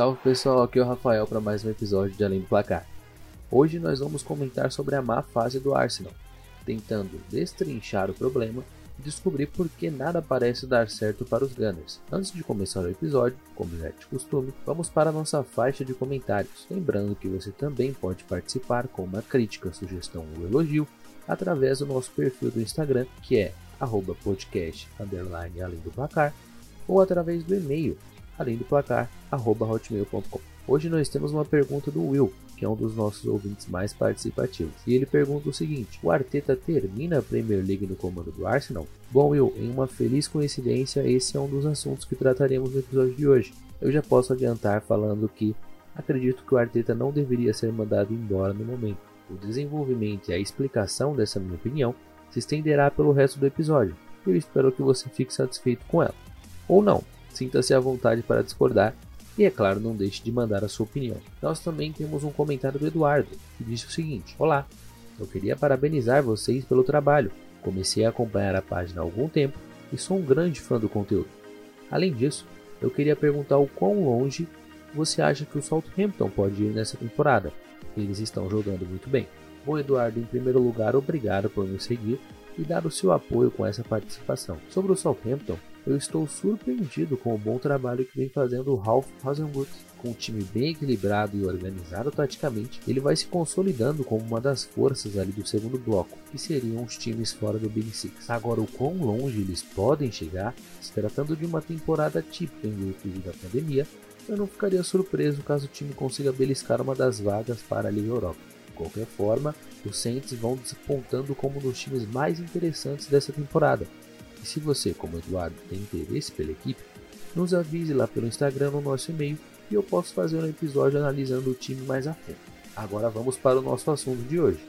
Salve pessoal, aqui é o Rafael para mais um episódio de Além do Placar. Hoje nós vamos comentar sobre a má fase do Arsenal, tentando destrinchar o problema e descobrir por que nada parece dar certo para os Gunners. Antes de começar o episódio, como já é de costume, vamos para a nossa faixa de comentários. Lembrando que você também pode participar com uma crítica, sugestão ou elogio através do nosso perfil do Instagram, que é podcast além do placar, ou através do e-mail além do placar hotmail.com. Hoje nós temos uma pergunta do Will, que é um dos nossos ouvintes mais participativos. E ele pergunta o seguinte: O Arteta termina a Premier League no comando do Arsenal? Bom, Will, em uma feliz coincidência, esse é um dos assuntos que trataremos no episódio de hoje. Eu já posso adiantar falando que acredito que o Arteta não deveria ser mandado embora no momento. O desenvolvimento e a explicação dessa minha opinião se estenderá pelo resto do episódio. Eu espero que você fique satisfeito com ela. Ou não, sinta-se à vontade para discordar e, é claro, não deixe de mandar a sua opinião. Nós também temos um comentário do Eduardo, que disse o seguinte: Olá, eu queria parabenizar vocês pelo trabalho. Comecei a acompanhar a página há algum tempo e sou um grande fã do conteúdo. Além disso, eu queria perguntar o quão longe você acha que o Southampton pode ir nessa temporada. Eles estão jogando muito bem. Bom, Eduardo, em primeiro lugar, obrigado por nos seguir e dar o seu apoio com essa participação. Sobre o Southampton, eu estou surpreendido com o bom trabalho que vem fazendo o Ralph Hasenhutt. Com um time bem equilibrado e organizado taticamente, ele vai se consolidando como uma das forças ali do segundo bloco, que seriam os times fora do Big Six. Agora, o quão longe eles podem chegar, se tratando de uma temporada típica em virtude da pandemia, eu não ficaria surpreso caso o time consiga beliscar uma das vagas para a Liga Europa. De qualquer forma, os Saints vão despontando como um dos times mais interessantes dessa temporada, e se você, como Eduardo, tem interesse pela equipe, nos avise lá pelo Instagram no nosso e-mail e eu posso fazer um episódio analisando o time mais a fundo. Agora vamos para o nosso assunto de hoje.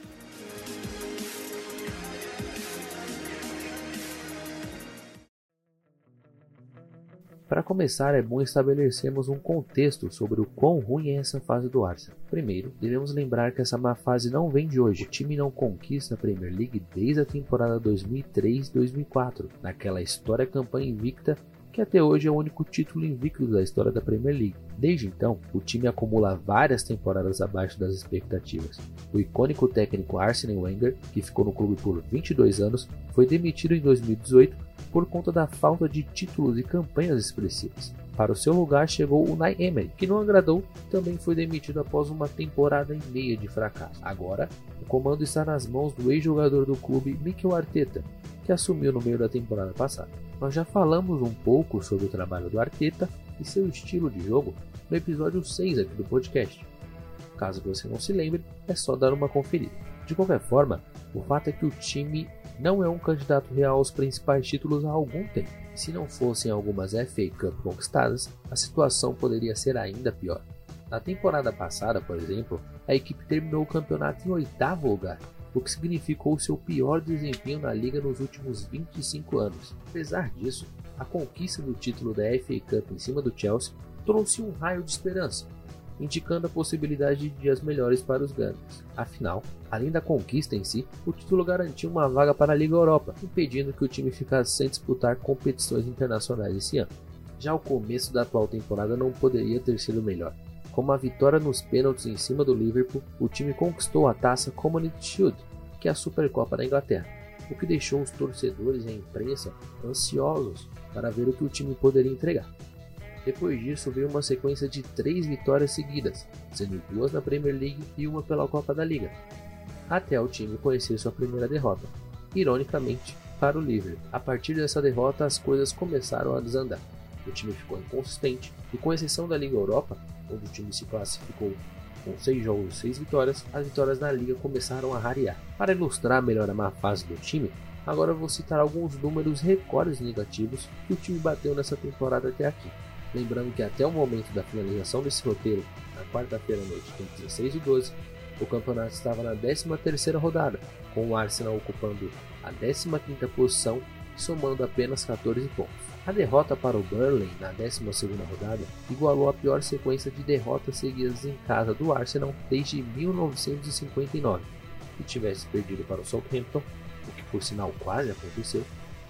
Para começar, é bom estabelecermos um contexto sobre o quão ruim é essa fase do Arsenal. Primeiro, devemos lembrar que essa má fase não vem de hoje. O time não conquista a Premier League desde a temporada 2003-2004, naquela história campanha invicta que até hoje é o único título invicto da história da Premier League. Desde então, o time acumula várias temporadas abaixo das expectativas. O icônico técnico Arsene Wenger, que ficou no clube por 22 anos, foi demitido em 2018 por conta da falta de títulos e campanhas expressivas. Para o seu lugar chegou o Unai Emery, que não agradou e também foi demitido após uma temporada e meia de fracasso. Agora, o comando está nas mãos do ex-jogador do clube Mikel Arteta, que assumiu no meio da temporada passada. Nós já falamos um pouco sobre o trabalho do Arteta e seu estilo de jogo no episódio 6 aqui do podcast. Caso você não se lembre, é só dar uma conferida. De qualquer forma, o fato é que o time não é um candidato real aos principais títulos há algum tempo. Se não fossem algumas FA Cup conquistadas, a situação poderia ser ainda pior. Na temporada passada, por exemplo, a equipe terminou o campeonato em oitavo lugar, o que significou seu pior desempenho na liga nos últimos 25 anos. Apesar disso, a conquista do título da FA Cup em cima do Chelsea trouxe um raio de esperança, indicando a possibilidade de dias melhores para os Gunners. Afinal, além da conquista em si, o título garantiu uma vaga para a Liga Europa, impedindo que o time ficasse sem disputar competições internacionais esse ano. Já o começo da atual temporada não poderia ter sido melhor. Com uma vitória nos pênaltis em cima do Liverpool, o time conquistou a taça Community Shield, que é a Supercopa da Inglaterra, o que deixou os torcedores e a imprensa ansiosos para ver o que o time poderia entregar. Depois disso veio uma sequência de três vitórias seguidas, sendo duas na Premier League e uma pela Copa da Liga, até o time conhecer sua primeira derrota, ironicamente para o Liverpool. A partir dessa derrota as coisas começaram a desandar. O time ficou inconsistente e com exceção da Liga Europa, onde o time se classificou com 6 jogos e 6 vitórias, as vitórias na liga começaram a rarear. Para ilustrar melhor a má fase do time, agora vou citar alguns números recordes negativos que o time bateu nessa temporada até aqui. Lembrando que até o momento da finalização desse roteiro, na quarta-feira à noite, com 16 e 12, o campeonato estava na 13ª rodada, com o Arsenal ocupando a 15ª posição e somando apenas 14 pontos. A derrota para o Burnley na 12ª rodada igualou a pior sequência de derrotas seguidas em casa do Arsenal desde 1959. Se tivesse perdido para o Southampton, o que por sinal quase aconteceu,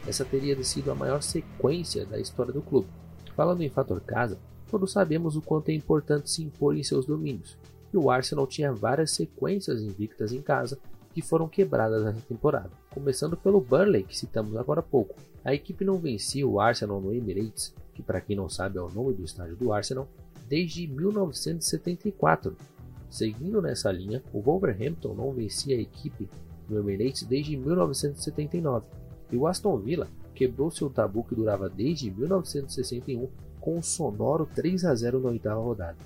essa teria sido a maior sequência da história do clube. Falando em fator casa, Todos sabemos o quanto é importante se impor em seus domínios, e o Arsenal tinha várias sequências invictas em casa que foram quebradas nessa temporada, começando pelo Burnley, que citamos agora há pouco. A equipe não vencia o Arsenal no Emirates, que para quem não sabe é o nome do estádio do Arsenal, desde 1974. Seguindo nessa linha, o Wolverhampton não vencia a equipe no Emirates desde 1979, e o Aston Villa quebrou seu tabu que durava desde 1961 com um sonoro 3 a 0 na oitava rodada.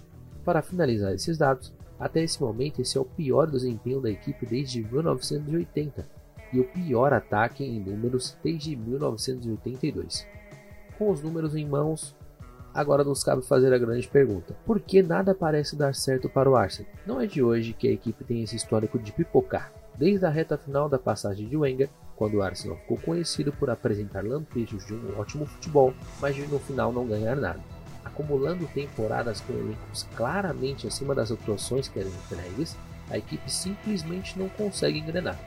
Para finalizar esses dados, até esse momento esse é o pior desempenho da equipe desde 1980 e o pior ataque em números desde 1982. Com os números em mãos, agora nos cabe fazer a grande pergunta: por que nada parece dar certo para o Arsenal? Não é de hoje que a equipe tem esse histórico de pipocar. Desde a reta final da passagem de Wenger, quando o Arsenal ficou conhecido por apresentar lampejos de um ótimo futebol, mas de no final não ganhar nada. Acumulando temporadas com elencos claramente acima das atuações que eram entregues, a equipe simplesmente não consegue engrenar.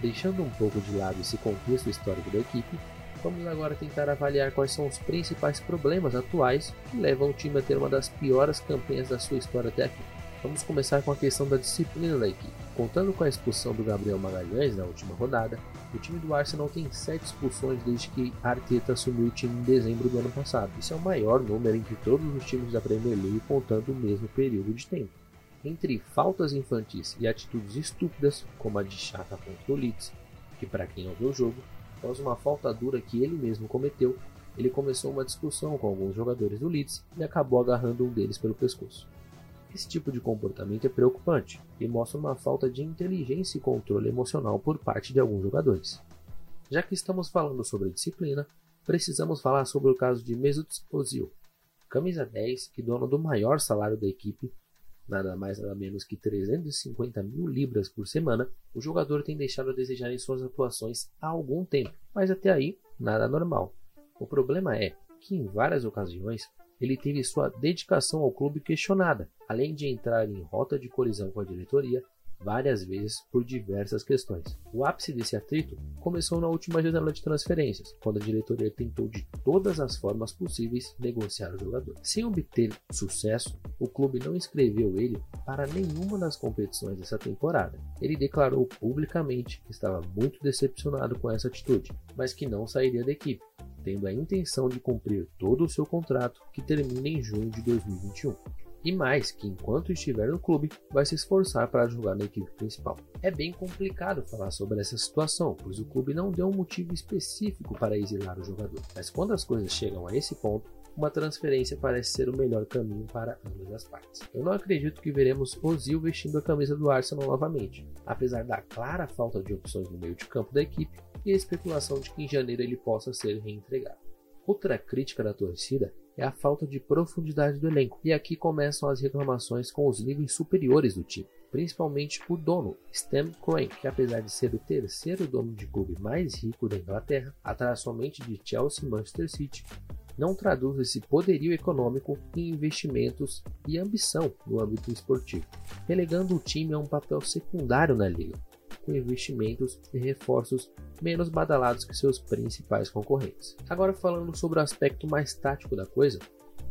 Deixando um pouco de lado esse contexto histórico da equipe, vamos agora tentar avaliar quais são os principais problemas atuais que levam o time a ter uma das piores campanhas da sua história até aqui. Vamos começar com a questão da disciplina da equipe. Contando com a expulsão do Gabriel Magalhães na última rodada, o time do Arsenal tem 7 expulsões desde que Arteta assumiu o time em dezembro do ano passado. Isso é o maior número entre todos os times da Premier League contando o mesmo período de tempo. Entre faltas infantis e atitudes estúpidas, como a de Chaka contra o Leeds, que para quem não viu o jogo, após uma falta dura que ele mesmo cometeu, ele começou uma discussão com alguns jogadores do Leeds e acabou agarrando um deles pelo pescoço. Esse tipo de comportamento é preocupante e mostra uma falta de inteligência e controle emocional por parte de alguns jogadores. Já que estamos falando sobre disciplina, precisamos falar sobre o caso de Mesut Ozil, camisa 10 e dono do maior salário da equipe, nada mais nada menos que 350 mil libras por semana, o jogador tem deixado a desejar em suas atuações há algum tempo, mas até aí nada normal. O problema é que em várias ocasiões ele teve sua dedicação ao clube questionada, além de entrar em rota de colisão com a diretoria várias vezes por diversas questões. O ápice desse atrito começou na última janela de transferências, quando a diretoria tentou de todas as formas possíveis negociar o jogador. Sem obter sucesso, o clube não inscreveu ele para nenhuma das competições dessa temporada. Ele declarou publicamente que estava muito decepcionado com essa atitude, mas que não sairia da equipe tendo a intenção de cumprir todo o seu contrato que termina em junho de 2021. E mais, que enquanto estiver no clube, vai se esforçar para jogar na equipe principal. É bem complicado falar sobre essa situação, pois o clube não deu um motivo específico para exilar o jogador. Mas quando as coisas chegam a esse ponto, uma transferência parece ser o melhor caminho para ambas as partes. Eu não acredito que veremos Ozil vestindo a camisa do Arsenal novamente, apesar da clara falta de opções no meio de campo da equipe e a especulação de que em janeiro ele possa ser reentregado. Outra crítica da torcida é a falta de profundidade do elenco, e aqui começam as reclamações com os níveis superiores do time, principalmente o dono, Stan Kroenke, que apesar de ser o terceiro dono de clube mais rico da Inglaterra, atrás somente de Chelsea e Manchester City, não traduz esse poderio econômico em investimentos e ambição no âmbito esportivo, relegando o time a um papel secundário na liga, com investimentos e reforços menos badalados que seus principais concorrentes. Agora falando sobre o aspecto mais tático da coisa,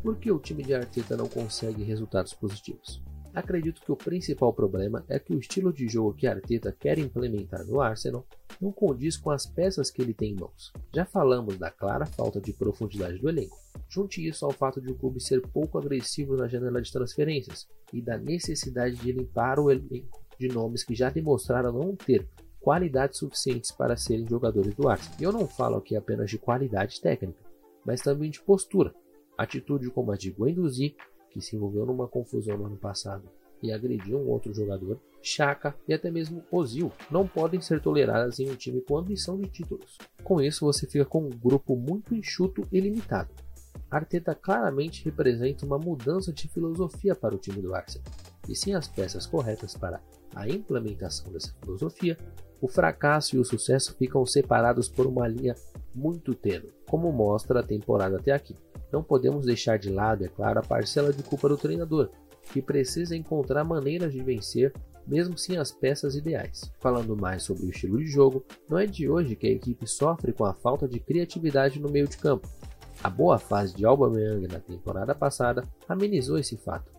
por que o time de Arteta não consegue resultados positivos? Acredito que o principal problema é que o estilo de jogo que Arteta quer implementar no Arsenal não condiz com as peças que ele tem em mãos. Já falamos da clara falta de profundidade do elenco. Junte isso ao fato de o clube ser pouco agressivo na janela de transferências e da necessidade de limpar o elenco de nomes que já demonstraram não ter qualidades suficientes para serem jogadores do Arsenal. E eu não falo aqui apenas de qualidade técnica, mas também de postura. Atitude como a de Guendouzi, que se envolveu numa confusão no ano passado e agrediu um outro jogador, Chaka e até mesmo Ozil não podem ser toleradas em um time com ambição de títulos. Com isso, você fica com um grupo muito enxuto e limitado. Arteta claramente representa uma mudança de filosofia para o time do Arsenal, e sem as peças corretas para a implementação dessa filosofia, o fracasso e o sucesso ficam separados por uma linha muito tênue, como mostra a temporada até aqui. Não podemos deixar de lado, é claro, a parcela de culpa do treinador, que precisa encontrar maneiras de vencer mesmo sem as peças ideais. Falando mais sobre o estilo de jogo, não é de hoje que a equipe sofre com a falta de criatividade no meio de campo. A boa fase de Aubameyang na temporada passada amenizou esse fato,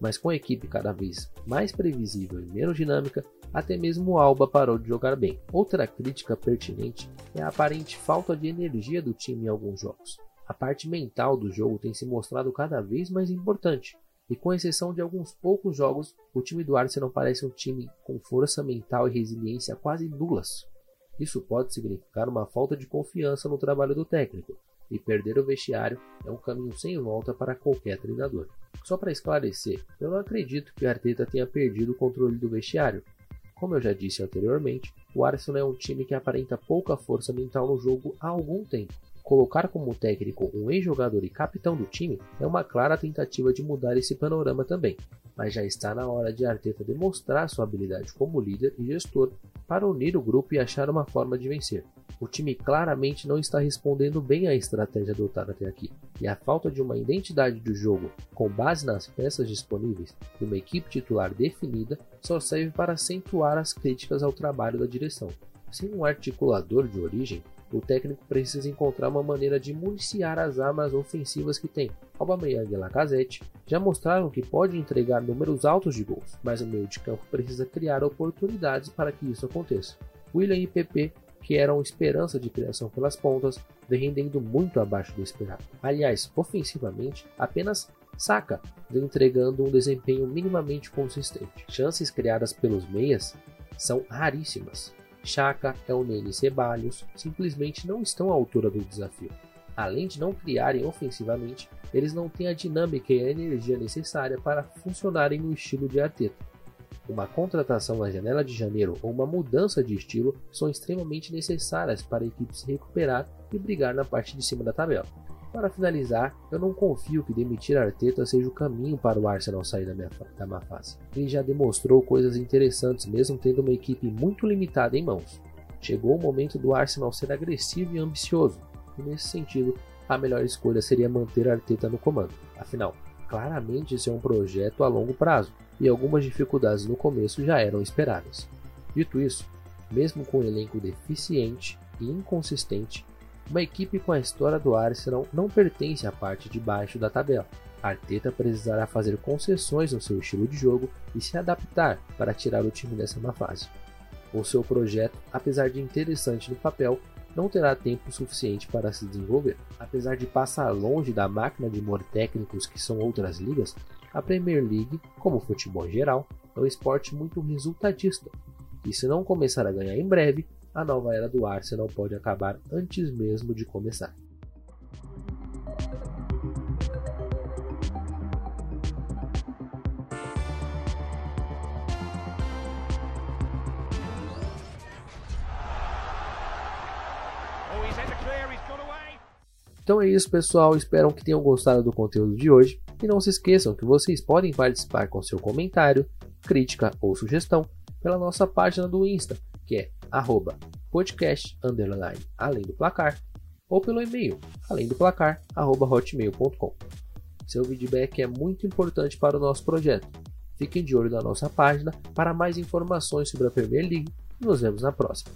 mas com a equipe cada vez mais previsível e menos dinâmica, até mesmo Alba parou de jogar bem. Outra crítica pertinente é a aparente falta de energia do time em alguns jogos. A parte mental do jogo tem se mostrado cada vez mais importante, e com exceção de alguns poucos jogos, o time do Arsenal parece um time com força mental e resiliência quase nulas. Isso pode significar uma falta de confiança no trabalho do técnico, e perder o vestiário é um caminho sem volta para qualquer treinador. Só para esclarecer, eu não acredito que Arteta tenha perdido o controle do vestiário. Como eu já disse anteriormente, o Arsenal é um time que aparenta pouca força mental no jogo há algum tempo. Colocar como técnico um ex-jogador e capitão do time é uma clara tentativa de mudar esse panorama também, mas já está na hora de Arteta demonstrar sua habilidade como líder e gestor para unir o grupo e achar uma forma de vencer. O time claramente não está respondendo bem à estratégia adotada até aqui, e a falta de uma identidade do jogo com base nas peças disponíveis e uma equipe titular definida só serve para acentuar as críticas ao trabalho da direção. Sem um articulador de origem, o técnico precisa encontrar uma maneira de municiar as armas ofensivas que tem. Aubameyang e Lacazette já mostraram que pode entregar números altos de gols, mas o meio de campo precisa criar oportunidades para que isso aconteça. William e PP, que eram esperança de criação pelas pontas, vem rendendo muito abaixo do esperado. Aliás, ofensivamente, apenas Saka vem entregando um desempenho minimamente consistente. Chances criadas pelos meias são raríssimas. Chaka, Elneny e Ceballos simplesmente não estão à altura do desafio. Além de não criarem ofensivamente, eles não têm a dinâmica e a energia necessária para funcionarem no estilo de Arteta. Uma contratação na janela de janeiro ou uma mudança de estilo são extremamente necessárias para a equipe se recuperar e brigar na parte de cima da tabela. Para finalizar, eu não confio que demitir Arteta seja o caminho para o Arsenal sair da, minha, da má fase. Ele já demonstrou coisas interessantes, mesmo tendo uma equipe muito limitada em mãos. Chegou o momento do Arsenal ser agressivo e ambicioso, e nesse sentido, a melhor escolha seria manter Arteta no comando. Afinal, claramente isso é um projeto a longo prazo, e algumas dificuldades no começo já eram esperadas. Dito isso, mesmo com um elenco deficiente e inconsistente, uma equipe com a história do Arsenal não pertence à parte de baixo da tabela. Arteta precisará fazer concessões no seu estilo de jogo e se adaptar para tirar o time dessa má fase. O seu projeto, apesar de interessante no papel, não terá tempo suficiente para se desenvolver. Apesar de passar longe da máquina de humor técnicos que são outras ligas, a Premier League, como o futebol geral, é um esporte muito resultadista, e se não começar a ganhar em breve, a nova era do Arsenal pode acabar antes mesmo de começar. Então é isso, pessoal. Espero que tenham gostado do conteúdo de hoje. E não se esqueçam que vocês podem participar com seu comentário, crítica ou sugestão pela nossa página do Insta, que é arroba podcast underline além do placar ou pelo e-mail além do placar arroba hotmail.com. Seu feedback é muito importante para o nosso projeto. Fiquem de olho na nossa página para mais informações sobre a Premier League nos vemos na próxima.